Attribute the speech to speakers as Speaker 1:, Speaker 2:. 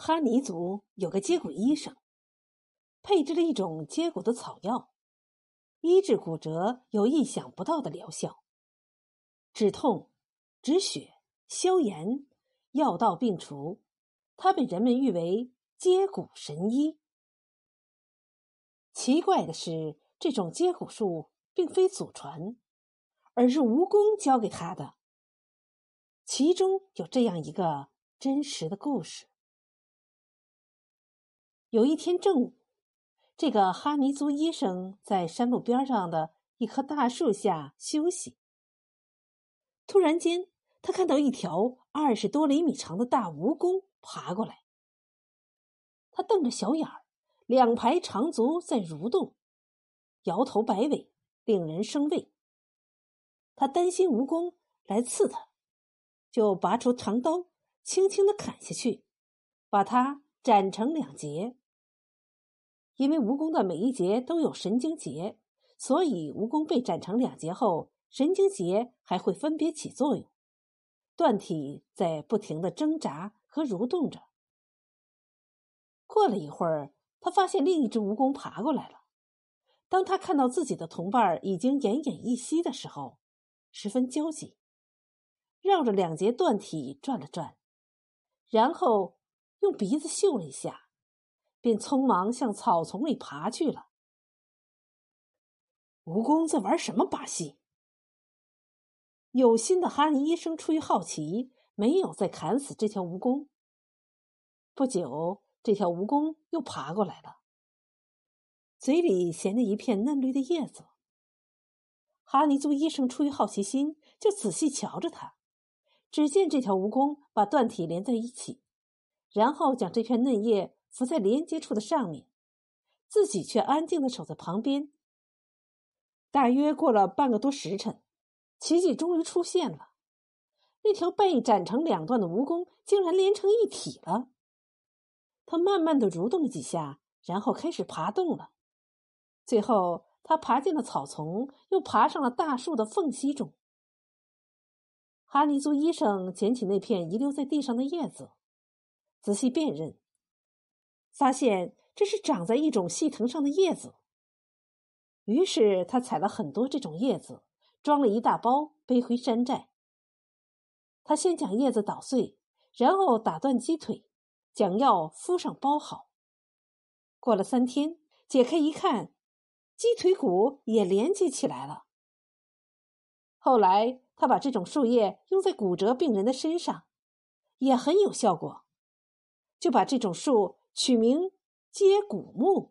Speaker 1: 哈尼族有个接骨医生，配制了一种接骨的草药，医治骨折有意想不到的疗效，止痛、止血、消炎，药到病除。他被人们誉为接骨神医。奇怪的是，这种接骨术并非祖传，而是蜈蚣教给他的。其中有这样一个真实的故事。有一天正午，这个哈尼族医生在山路边上的一棵大树下休息。突然间，他看到一条二十多厘米长的大蜈蚣爬过来。他瞪着小眼儿，两排长足在蠕动，摇头摆尾，令人生畏。他担心蜈蚣来刺他，就拔出长刀，轻轻的砍下去，把它斩成两截。因为蜈蚣的每一节都有神经节，所以蜈蚣被斩成两节后，神经节还会分别起作用，断体在不停的挣扎和蠕动着。过了一会儿，他发现另一只蜈蚣爬过来了。当他看到自己的同伴已经奄奄一息的时候，十分焦急，绕着两节断体转了转，然后用鼻子嗅了一下。便匆忙向草丛里爬去了。蜈蚣在玩什么把戏？有心的哈尼医生出于好奇，没有再砍死这条蜈蚣。不久，这条蜈蚣又爬过来了，嘴里衔着一片嫩绿的叶子。哈尼族医生出于好奇心，就仔细瞧着它。只见这条蜈蚣把断体连在一起，然后将这片嫩叶。伏在连接处的上面，自己却安静的守在旁边。大约过了半个多时辰，奇迹终于出现了：那条被斩成两段的蜈蚣竟然连成一体了。它慢慢的蠕动了几下，然后开始爬动了。最后，它爬进了草丛，又爬上了大树的缝隙中。哈尼族医生捡起那片遗留在地上的叶子，仔细辨认。发现这是长在一种细藤上的叶子，于是他采了很多这种叶子，装了一大包，背回山寨。他先将叶子捣碎，然后打断鸡腿，将药敷上包好。过了三天，解开一看，鸡腿骨也连接起来了。后来他把这种树叶用在骨折病人的身上，也很有效果，就把这种树。取名接古墓。